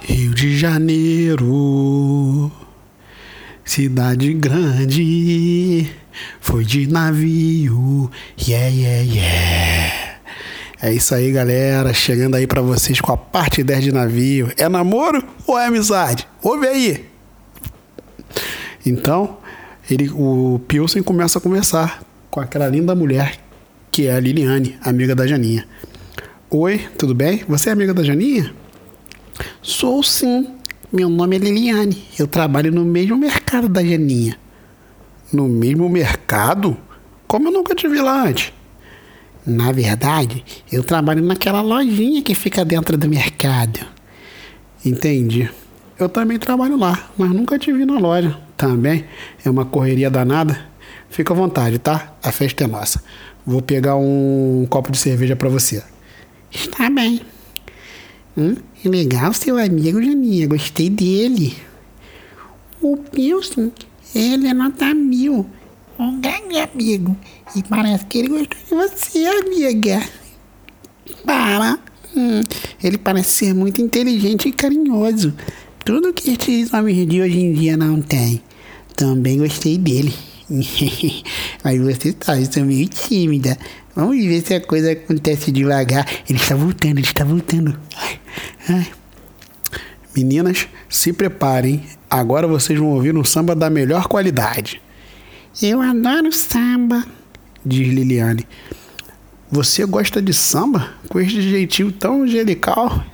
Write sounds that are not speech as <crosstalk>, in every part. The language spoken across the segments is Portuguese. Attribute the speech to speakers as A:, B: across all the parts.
A: Rio de Janeiro, cidade grande, foi de navio, yeah, yeah, yeah. É isso aí, galera. Chegando aí para vocês com a parte 10 de navio. É namoro ou é amizade? Ouve aí. Então, ele, o Pilsen começa a conversar com aquela linda mulher que é a Liliane, amiga da Janinha. Oi, tudo bem? Você é amiga da Janinha?
B: Sou sim. Meu nome é Liliane. Eu trabalho no mesmo mercado da Janinha.
A: No mesmo mercado? Como eu nunca te vi lá antes?
B: Na verdade, eu trabalho naquela lojinha que fica dentro do mercado.
A: Entendi. Eu também trabalho lá, mas nunca te vi na loja. Também é uma correria danada. Fica à vontade, tá? A festa é nossa. Vou pegar um copo de cerveja para você.
B: Está bem. Hum, legal seu amigo Janinha, gostei dele. O Pilsen, ele é nota mil. Um grande amigo. E parece que ele gostou de você, amiga. Para. Hum, ele parece ser muito inteligente e carinhoso. Tudo que esses homens de hoje em dia não têm. Também gostei dele. <laughs> Mas você sabe, eu sou meio tímida. Vamos ver se a coisa acontece devagar. Ele está voltando, ele está voltando. Ai.
A: Meninas, se preparem. Agora vocês vão ouvir um samba da melhor qualidade.
B: Eu adoro samba,
A: diz Liliane. Você gosta de samba? Com este jeitinho tão angelical?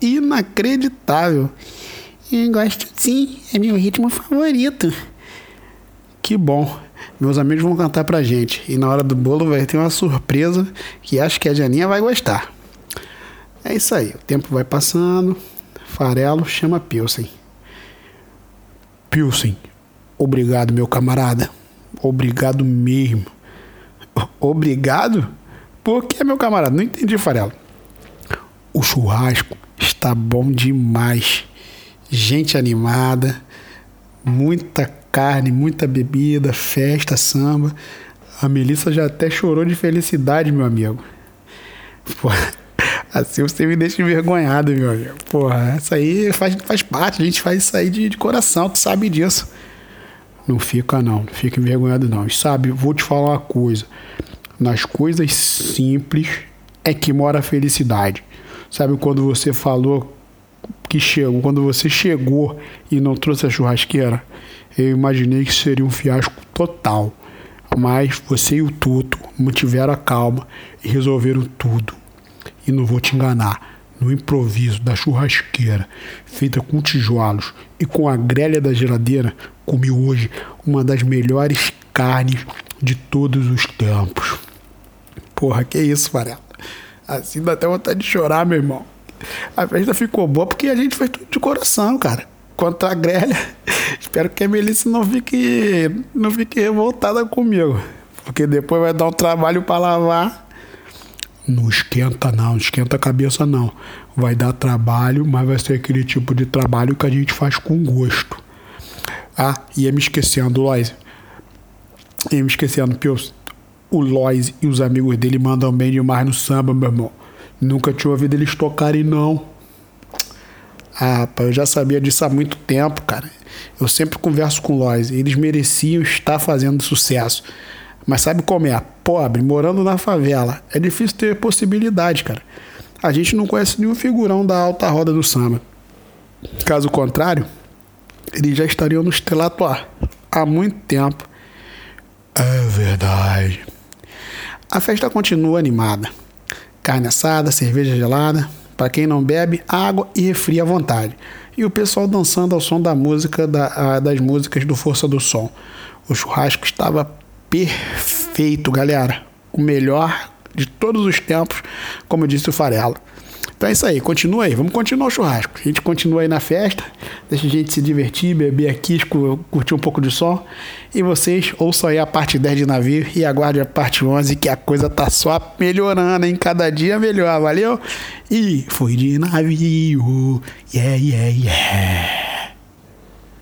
A: Inacreditável.
B: Eu gosto sim, é meu ritmo favorito.
A: Que bom. Meus amigos vão cantar pra gente. E na hora do bolo vai ter uma surpresa que acho que a Janinha vai gostar. É isso aí. O tempo vai passando. Farelo chama Pilsen. Pilsen, obrigado, meu camarada. Obrigado mesmo. Obrigado? Por que, meu camarada? Não entendi, Farelo. O churrasco está bom demais. Gente animada, muita carne, muita bebida, festa, samba. A Melissa já até chorou de felicidade, meu amigo. Pô, assim você me deixa envergonhado, meu amigo. Porra, essa aí faz, faz parte, a gente faz isso aí de, de coração, tu sabe disso. Não fica não, não fica envergonhado não. E sabe, vou te falar uma coisa. Nas coisas simples é que mora a felicidade. Sabe quando você falou que chegou, quando você chegou e não trouxe a churrasqueira? eu imaginei que seria um fiasco total. Mas você e o Tuto mantiveram a calma e resolveram tudo. E não vou te enganar, no improviso da churrasqueira, feita com tijolos e com a grelha da geladeira, comi hoje uma das melhores carnes de todos os tempos. Porra, que isso, Varela? Assim dá até vontade de chorar, meu irmão. A festa ficou boa porque a gente fez tudo de coração, cara. Quanto à grelha, <laughs> espero que a Melissa não fique, não fique revoltada comigo. Porque depois vai dar um trabalho para lavar. Não esquenta não, não esquenta a cabeça não. Vai dar trabalho, mas vai ser aquele tipo de trabalho que a gente faz com gosto. Ah, ia me esquecendo, Lois. Ia me esquecendo, que o Lois e os amigos dele mandam bem demais no samba, meu irmão. Nunca tinha ouvido eles tocarem, não. Ah, rapaz, eu já sabia disso há muito tempo, cara. Eu sempre converso com Lois. Eles mereciam estar fazendo sucesso. Mas sabe como é? Pobre, morando na favela. É difícil ter possibilidade, cara. A gente não conhece nenhum figurão da alta roda do samba. Caso contrário, eles já estariam no estrelato há muito tempo. É verdade. A festa continua animada. Carne assada, cerveja gelada, para quem não bebe, água e refri à vontade. E o pessoal dançando ao som da música da, das músicas do Força do Som. O churrasco estava perfeito, galera. O melhor de todos os tempos, como disse o Farelo. Então é isso aí, continua aí, vamos continuar o churrasco. A gente continua aí na festa, deixa a gente se divertir, beber aqui, curtir um pouco de som. E vocês ouçam aí a parte 10 de navio e aguardem a parte 11, que a coisa tá só melhorando, hein? Cada dia melhor, valeu? E foi de navio, yeah, yeah, yeah.